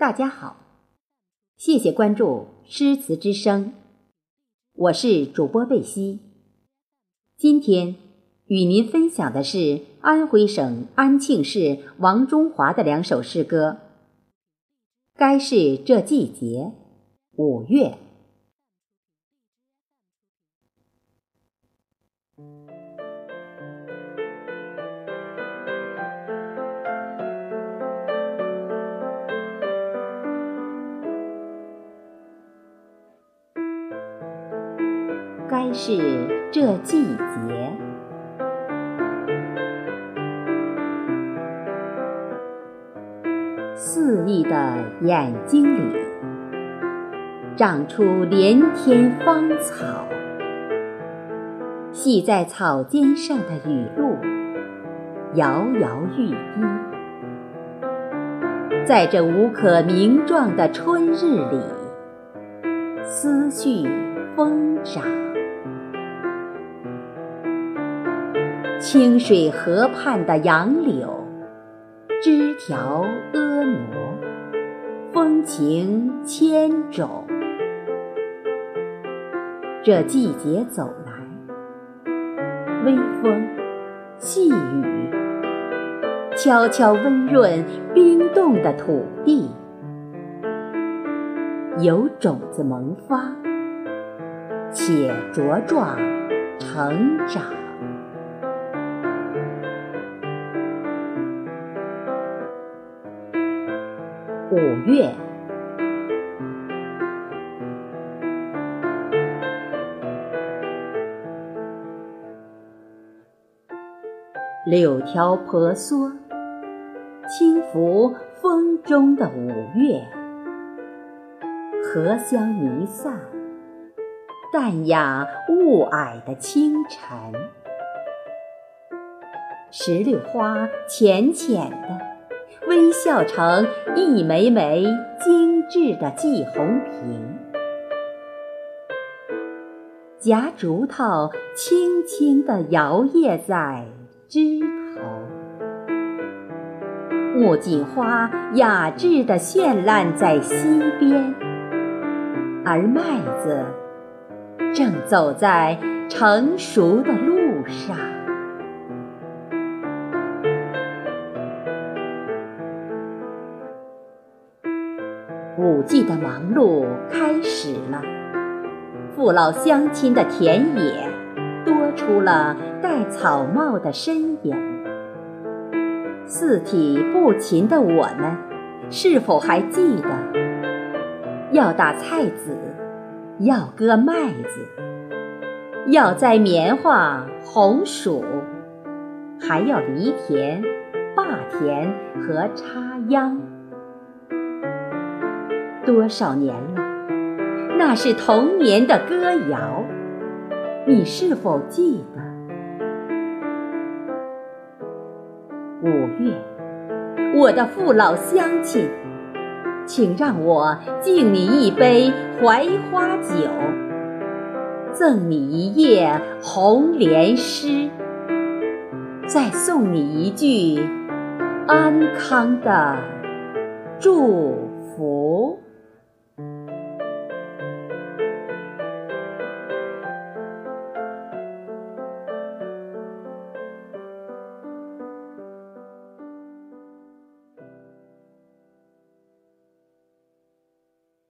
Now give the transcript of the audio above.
大家好，谢谢关注诗词之声，我是主播贝西。今天与您分享的是安徽省安庆市王中华的两首诗歌。该是这季节，五月。该是这季节，肆意的眼睛里长出连天芳草，系在草尖上的雨露摇摇欲滴，在这无可名状的春日里，思绪疯长。清水河畔的杨柳，枝条婀娜，风情千种。这季节走来，微风细雨，悄悄温润冰冻的土地，有种子萌发，且茁壮成长。五月，柳条婆娑，轻拂风中的五月，荷香弥散，淡雅雾霭的清晨，石榴花浅浅的。微笑成一枚枚精致的季红瓶，夹竹头轻轻地摇曳在枝头，木槿花雅致地绚烂在溪边，而麦子正走在成熟的路上。五季的忙碌开始了，父老乡亲的田野多出了戴草帽的身影。四体不勤的我们，是否还记得要打菜籽，要割麦子，要栽棉花、红薯，还要犁田、耙田和插秧？多少年了，那是童年的歌谣，你是否记得？五月，我的父老乡亲，请让我敬你一杯槐花酒，赠你一页红莲诗，再送你一句安康的祝福。